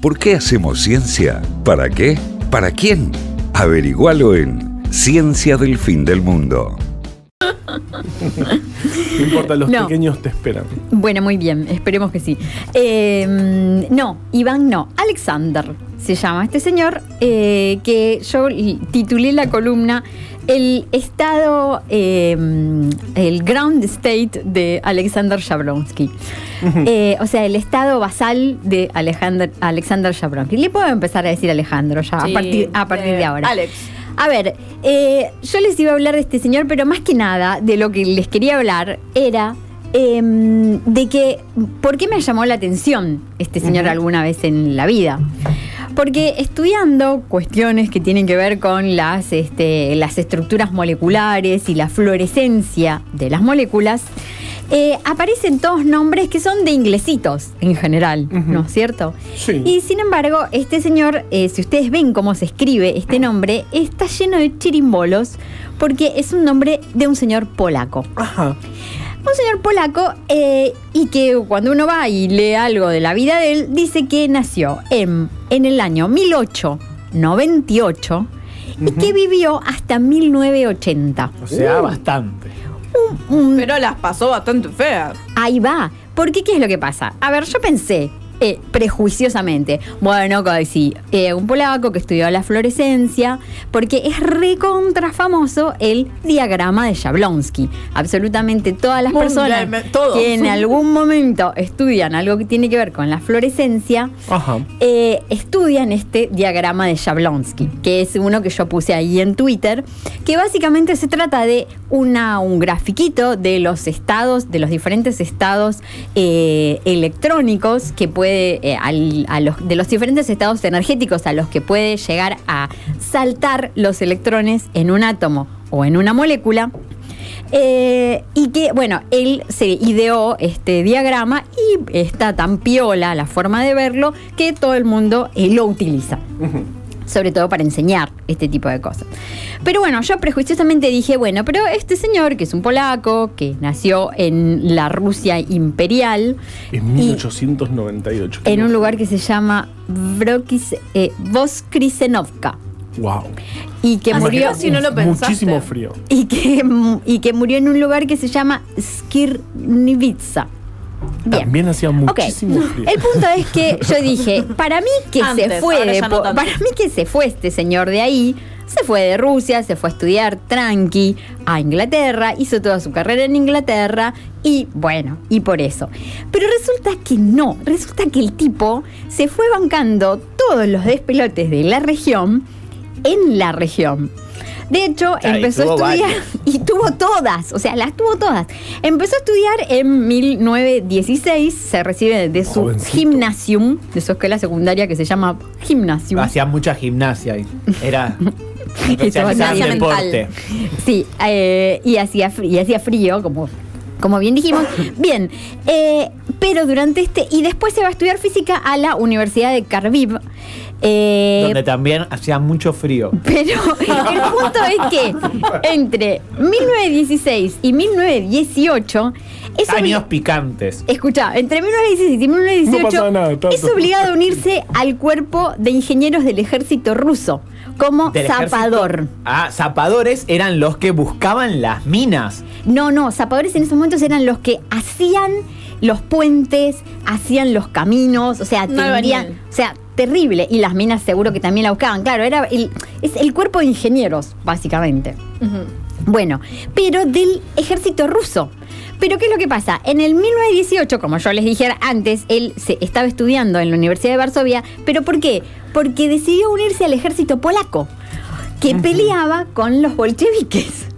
¿Por qué hacemos ciencia? ¿Para qué? ¿Para quién? Averigualo en Ciencia del Fin del Mundo. No importa, los No. pequeños te esperan. Bueno, muy bien, esperemos que sí. Eh, no, Iván no, Alexander se llama este señor, eh, que yo titulé la columna El estado, eh, el ground state de Alexander Jablonsky. Eh, o sea, el estado basal de Alexander, Alexander Jablonsky. Le puedo empezar a decir Alejandro ya, Sí, a partir, a partir de eh, ahora. Alex. A ver, eh, yo les iba a hablar de este señor, pero más que nada de lo que les quería hablar era em, de que, ¿por qué me llamó la atención este señor alguna vez en la vida? Porque estudiando cuestiones que tienen que ver con las, este, las estructuras moleculares y la fluorescencia de las moléculas, eh, aparecen todos nombres que son de inglesitos en general, ¿no es cierto? Sí. Y sin embargo, este señor, eh, si ustedes ven cómo se escribe este nombre, está lleno de chirimbolos porque es un nombre de un señor polaco. Ajá. Un señor polaco eh, y que cuando uno va y lee algo de la vida de él, dice que nació en, en el año 1898 y que vivió hasta 1980. O sea, Uh. bastante. Pero las pasó bastante feas. Ahí va. Porque, ¿qué es lo que pasa? A ver, yo pensé, eh, prejuiciosamente, bueno, sí, eh, un polaco que estudió la fluorescencia, porque es recontra famoso el diagrama de Jablonsky. Absolutamente todas las personas que en algún momento estudian algo que tiene que ver con la fluorescencia, eh, estudian este diagrama de Jablonsky, que es uno que yo puse ahí en Twitter, que básicamente se trata de una, un grafiquito de los estados, de los diferentes estados eh, electrónicos que eh, de los diferentes estados energéticos a los que puede llegar a saltar los electrones en un átomo o en una molécula. Eh, y que, bueno, él se ideó este diagrama y está tan piola la forma de verlo que todo el mundo eh, lo utiliza. Sobre todo para enseñar este tipo de cosas. Pero bueno, yo prejuiciosamente dije, bueno, pero este señor, que es un polaco, que nació en la Rusia imperial, En y 1898. en un lugar que se llama Vrokis, eh, Wow. y que Así murió... casi no lo pensaste. Muchísimo frío. y que, y que murió en un lugar que se llama Skirnivitsa. Bien. También hacía muchísimo frío. el punto es que yo dije, para mí que se fue, de no para mí que se fue este señor de ahí, se fue de Rusia, se fue a estudiar tranqui a Inglaterra, hizo toda su carrera en Inglaterra y bueno, y por eso. Pero resulta que no, resulta que el tipo se fue bancando todos los despelotes de la región en la región. De hecho, y empezó a estudiar y tuvo todas, o sea, las tuvo todas. Empezó a estudiar en 1916, se recibe de su Jovencito. gimnasium, de su escuela secundaria que se llama gimnasium. Hacía mucha gimnasia ahí. Era Estaba especializado en deporte. Sí, eh, y, hacía, y hacía frío, como, como bien dijimos. Bien, eh, pero durante este. Y después se va a estudiar física a la Universidad de Carviv. eh, Donde también hacía mucho frío. pero el punto es que entre 1916 y 1918 es Años picantes. Escucha, entre 1916 y 1918 No nada, es obligado a unirse al cuerpo de ingenieros del ejército ruso como Del ejército. zapador. Ah, zapadores eran los que buscaban las minas. No, no, zapadores en esos momentos eran los que hacían los puentes, hacían los caminos, o sea, tendrían, o sea, terrible. Y las minas seguro que también la buscaban. Claro, era el, es el cuerpo de ingenieros, básicamente. Bueno, pero del ejército ruso. Pero ¿qué es lo que pasa? En el 1918, como yo les dije antes, él se estaba estudiando en la Universidad de Varsovia, pero ¿por qué? Porque decidió unirse al ejército polaco, que peleaba con los bolcheviques.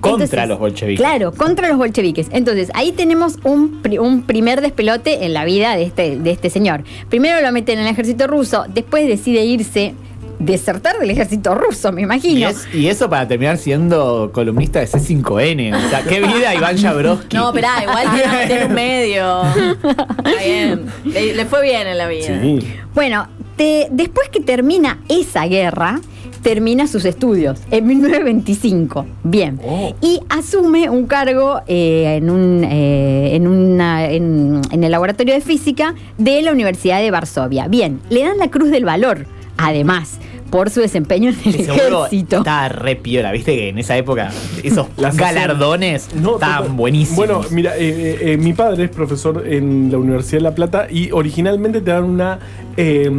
Contra los bolcheviques. Claro, contra los bolcheviques. Entonces, ahí tenemos un, pri- un primer despelote en la vida de este, de este señor. Primero lo meten en el ejército ruso, después decide irse, desertar del ejército ruso, me Y, imagino. es- y eso para terminar siendo columnista de C5N. O sea, qué vida Iván Jabrowski. No, esperá, igual tiene, tiene un medio. Está bien. Le, le fue bien en la vida. Sí. Bueno, te- después que termina esa guerra, termina sus estudios en 1925. Bien. Oh. Y asume un cargo eh, en, un, eh, en, una- en- en el laboratorio de física de la Universidad de Varsovia. Bien, le dan la Cruz del Valor, además, por su desempeño en el ejército. Estaba re piola, viste que en esa época esos Las galardones No, estaban buenísimos. Bueno, mira, eh, eh, eh, mi padre es profesor en la Universidad de La Plata y originalmente te dan una eh,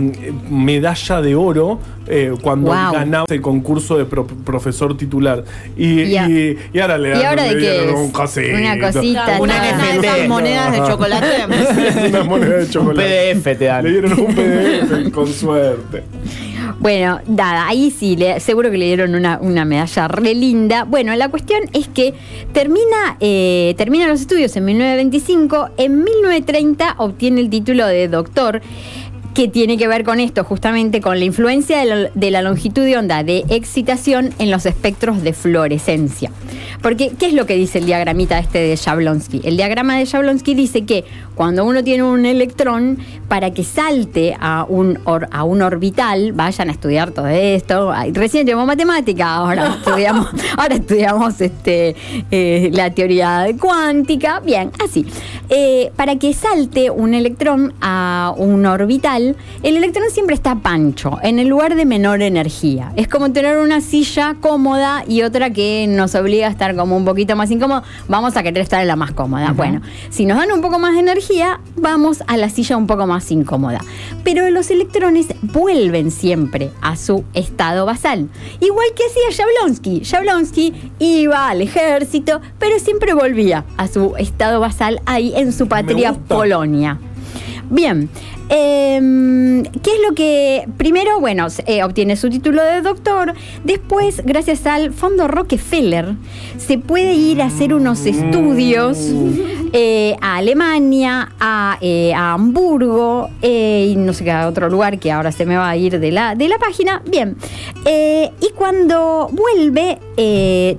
medalla de oro eh, cuando Wow. ganabas el concurso de pro- profesor titular. Y, Y a- y- y ahora le dan ¿Y ahora de le qué dieron es? un cosito. Una cosita. Una, NFT. esas monedas de chocolate. una moneda de un chocolate. PDF te dan. Le dieron un PDF con suerte. Bueno, dada, ahí sí, le- seguro que le dieron una, una medalla re linda. Bueno, la cuestión es que termina, eh, termina los estudios en 1925, en 1930 obtiene el título de doctor que tiene que ver con esto, justamente con la influencia de la, de la longitud de onda de excitación en los espectros de fluorescencia. Porque, ¿qué es lo que dice el diagramita este de Jablonski? El diagrama de Jablonski dice que cuando uno tiene un electrón, para que salte a un, or- a un orbital, vayan a estudiar todo esto. Ay, Recién llevamos matemática, ahora estudiamos, ahora estudiamos este, eh, la teoría cuántica. Bien, así. Eh, para que salte un electrón a un orbital, el electrón siempre está pancho, en el lugar de menor energía. Es como tener una silla cómoda y otra que nos obliga a estar como un poquito más incómodo. Vamos a querer estar en la más cómoda. Bueno, si nos dan un poco más de energía, vamos a la silla un poco más incómoda. Pero los electrones vuelven siempre a su estado basal. Igual que hacía Jablonski. Jablonski iba al ejército, pero siempre volvía a su estado basal ahí en su patria. Polonia. Bien, em, ¿qué es lo que primero, bueno, eh, obtiene su título de doctor, después, gracias al Fondo Rockefeller, se puede ir a hacer unos estudios eh, a Alemania, a, eh, Hamburgo y no sé qué a otro lugar que ahora se me va a ir de la, de la página. Bien, y cuando vuelve,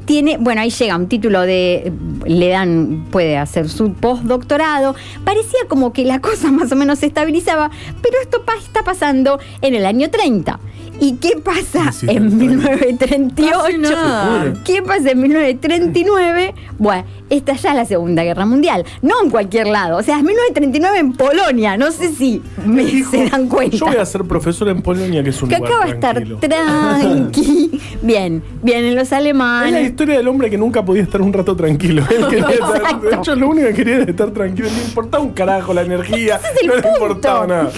tiene, bueno, ahí llega un título de, le dan, puede hacer su postdoctorado. Parecía como que la cosa más o menos se estabilizaba, pero esto pa- está pasando en el año 30. ¿Y qué pasa Sí, sí, en está bien. 1938? Casi nada. ¿Qué pasa en 1939? Bueno, esta ya es la Segunda Guerra Mundial. No en cualquier lado. O sea, es 1939 en Polonia. No sé si me, se dan cuenta. Yo voy a ser profesor en Polonia, que es un que lugar acá va a estar tranquilo. tranqui. Bien, vienen los Es la alemanes. historia del hombre que nunca podía estar un rato tranquilo. Él quería estar- Exacto. de hecho, lo único que quería era estar tranquilo. No le importaba un carajo la energía. Es no le importaba nada.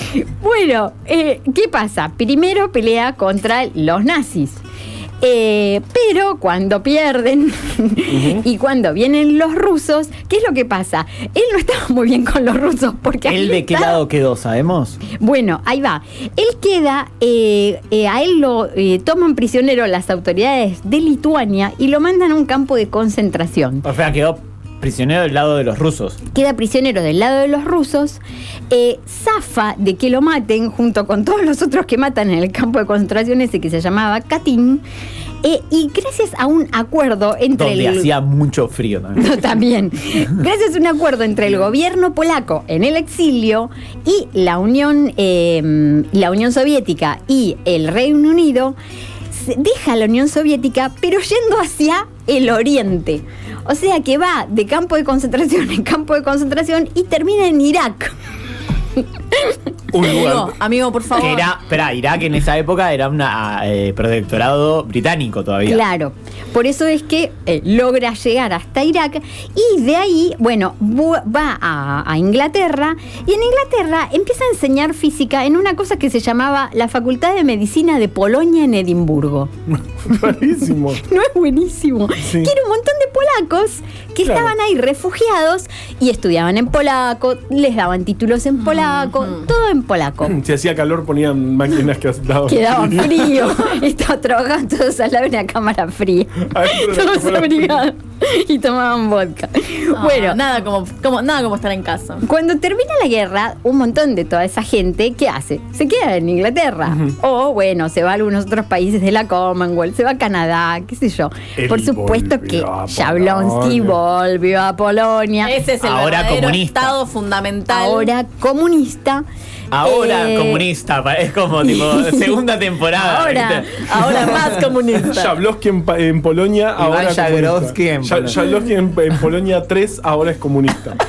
Bueno, eh, ¿qué pasa? Primero pelea contra los nazis. Eh, pero cuando pierden y cuando vienen los rusos, ¿qué es lo que pasa? Él no estaba muy bien con los rusos porque ¿Él de qué está- lado quedó, sabemos? Bueno, ahí va. Él queda, eh, eh, a él lo eh, toman prisionero las autoridades de Lituania y lo mandan a un campo de concentración. O sea, quedó prisionero del lado de los rusos. Queda prisionero del lado de los rusos, eh, zafa de que lo maten junto con todos los otros que matan en el campo de concentración ese que se llamaba Katyn. eh, y gracias a un acuerdo entre Donde el... hacía mucho frío también. No, también. Gracias a un acuerdo entre el gobierno polaco en el exilio y la Unión, eh, la Unión Soviética y el Reino Unido, deja la Unión Soviética, pero yendo hacia el oriente. O sea que va de campo de concentración en campo de concentración y termina en Irak. Un Amigo, lugar. amigo, por favor. Que era, espera, Irak en esa época era un protectorado británico todavía. Claro. Por eso es que eh, logra llegar hasta Irak y de ahí, bueno, bu- va a, a Inglaterra y en Inglaterra empieza a enseñar física en una cosa que se llamaba la Facultad de Medicina de Polonia en Edimburgo. Rarísimo. ¿No es buenísimo? Sí. Que era un montón de polacos que Claro. estaban ahí refugiados y estudiaban en polaco, les daban títulos en polaco, todo en polaco. Si hacía calor, ponían máquinas que daban Quedaban frío. estaban trabajando todos al lado de una cámara fría. La Todos cámara abrigados. y tomaban vodka. Ah, bueno, nada como, como, nada como estar en casa. Cuando termina la guerra, un montón de toda esa gente, ¿qué hace? Se queda en Inglaterra. O, bueno, se va a algunos otros países de la Commonwealth, se va a Canadá, qué sé yo. Él Por supuesto que Jablonski volvió a Polonia. Ese es el Ahora comunista. estado fundamental. Ahora comunista. Ahora Eh, comunista, es como tipo segunda temporada. Ahora, ¿viste? Ahora más comunista. Jablowski en, Polonia, ahora es Jablowski en Polonia. Jablowski en, en Polonia 3, ahora es comunista.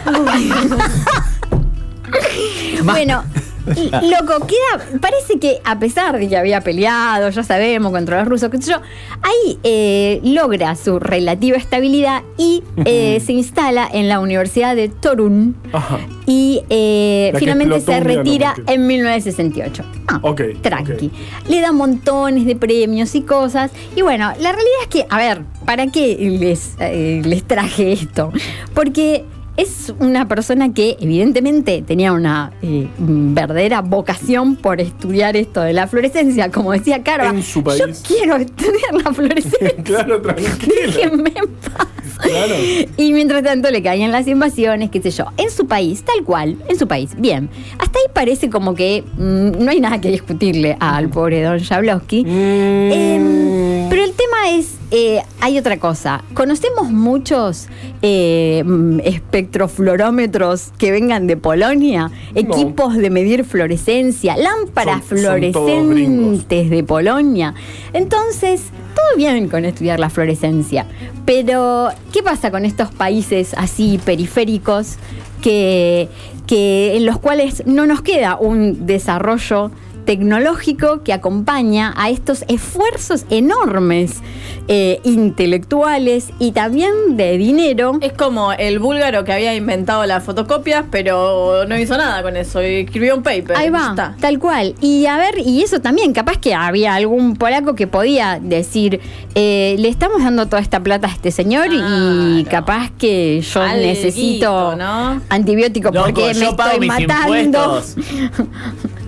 Bueno, loco, queda. Parece que a pesar de que había peleado, ya sabemos, contra los rusos, qué sé yo, ahí eh, logra su relativa estabilidad y eh, se instala en la Universidad de Torun. Ajá. Y eh, finalmente se retira en 1968. Ah, Ok, tranqui. Le da montones de premios y cosas. Y bueno, la realidad es que, a ver, ¿para qué les, les traje esto? Porque es una persona que evidentemente tenía una eh, verdadera vocación por estudiar esto de la fluorescencia. Como decía su yo quiero estudiar la fluorescencia. claro, tranquila. Déjenme en paz. Claro. Y mientras tanto le caían las invasiones, qué sé yo. En su país, tal cual, en su país. Bien. Hasta ahí parece como que mm, no hay nada que discutirle al pobre don Jablowski. Em, pero el tema es, eh, hay otra cosa. Conocemos muchos eh, mm, espectrofluorómetros que vengan de Polonia, equipos de medir fluorescencia, lámparas Son- son fluorescentes de Polonia. Entonces, todo bien con estudiar la fluorescencia. Pero, ¿qué pasa con estos países así periféricos que, que en los cuales no nos queda un desarrollo tecnológico que acompaña a estos esfuerzos enormes eh, intelectuales y también de dinero. Es como el búlgaro que había inventado las fotocopias, pero no hizo nada con eso. Y escribió un paper. Ahí va, está. tal cual. Y a ver, y eso también, capaz que había algún polaco que podía decir, eh, le estamos dando toda esta plata a este señor y capaz que yo Alguito, necesito ¿no? antibiótico Loco, porque me estoy matando.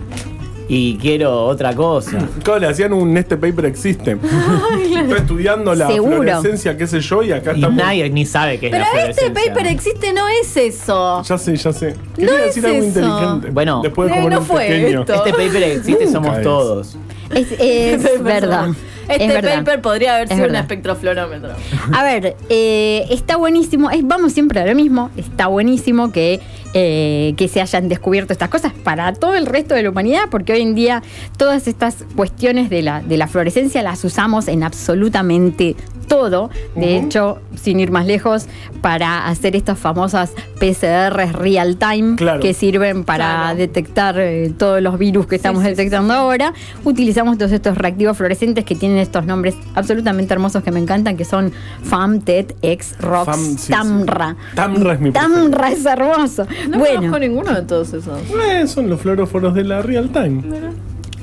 Y quiero otra cosa. Claro, le hacían un este paper existe. Estoy estudiando la Seguro. fluorescencia, qué sé yo, y acá Y estamos. nadie ni sabe qué es Pero la este fluorescencia. paper existe, no es eso. Ya sé, ya sé. No Quería es decir algo eso. inteligente. Bueno. después de Eh, comer no un fue pequeño. esto. Este paper existe, Nunca somos es. todos. Es, es verdad. Este es verdad. paper podría haber Es sido un verdad. espectrofluorómetro. A ver, eh, está buenísimo, es, vamos siempre a lo mismo, está buenísimo que, eh, que se hayan descubierto estas cosas para todo el resto de la humanidad, porque hoy en día todas estas cuestiones de la, de la fluorescencia las usamos en absolutamente todo. De hecho, sin ir más lejos, para hacer estas famosas PCRs real time Claro. que sirven para Claro. detectar eh, todos los virus que estamos sí, sí, detectando ahora, utilizamos todos estos reactivos fluorescentes que tienen estos nombres absolutamente hermosos que me encantan, que son FAM, TET, X, ROX, Fam, sí, sí. Tamra. Tamra es mi Tamra es hermoso. No bueno, conozco ninguno de todos esos. Eh, son los fluoróforos de la real time.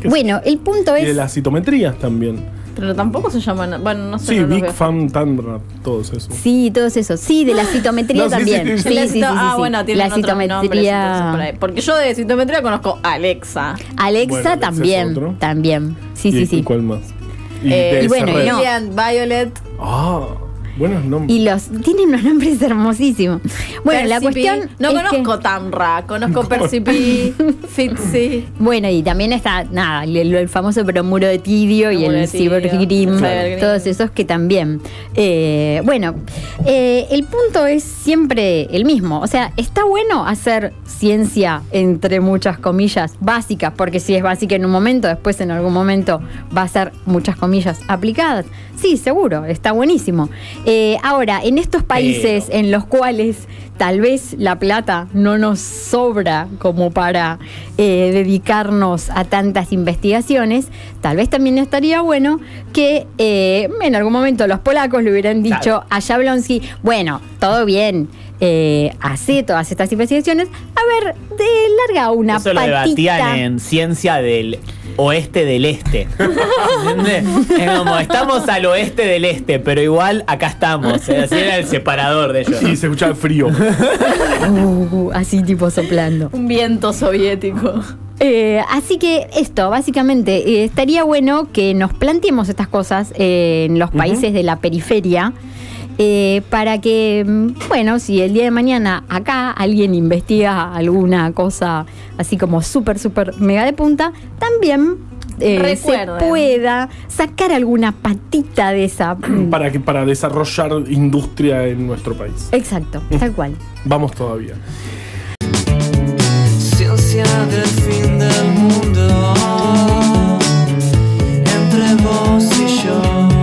¿Qué bueno, el punto Y de es... las citometrías también. Pero tampoco se llaman. Bueno, no sé. Sí, no Big veo. Fam Tandra, todos esos. Sí, todos esos. Sí, de la citometría No, también. sí, Sí, sí, sí, sí. sí, sí, ah, bueno, tienen La nombres, citometría... entonces, por ahí. Porque yo de citometría conozco Alexa. Alexa Bueno, Alexa es también, otro. también. Sí, ¿Y- sí, y sí. cuál más? Y Eh, y bueno, y Violet. Ah, buenos nombres. Y los tienen unos nombres hermosísimos. Bueno, la cuestión No es conozco que- Tamra, conozco Percipi, Fitzy. Bueno, y también está, nada, el, el famoso bromuro de tidio y el Cybergrim. todos esos que también. Eh, bueno, eh, el punto es siempre el mismo. O sea, está bueno hacer ciencia, entre muchas comillas, básicas, porque si es básica en un momento, después en algún momento va a ser, muchas comillas, aplicadas. Sí, seguro, está buenísimo. Eh, ahora, en estos países en los cuales tal vez la plata no nos sobra como para eh, dedicarnos a tantas investigaciones, tal vez también estaría bueno que eh, en algún momento los polacos le hubieran dicho Claro. a Jablonski, bueno, todo bien, eh, hace todas estas investigaciones, a ver, de larga una Eso lo debatían en ciencia del oeste del este. ¿Entendés? Es como, estamos al oeste del este, pero igual acá estamos. ¿eh? Así era el separador de ellos. Y se escuchaba el frío. Uh, así tipo soplando. Un viento soviético. Eh, así que esto, básicamente, eh, estaría bueno que nos planteemos estas cosas eh, en los países de la periferia eh, para que, mm, bueno, si el día de mañana acá alguien investiga alguna cosa así como súper, súper mega de punta, también eh, se pueda sacar alguna patita de esa. mm, Para, que, para desarrollar industria en nuestro país. Exacto, tal cual. Vamos todavía. Ciencia del fin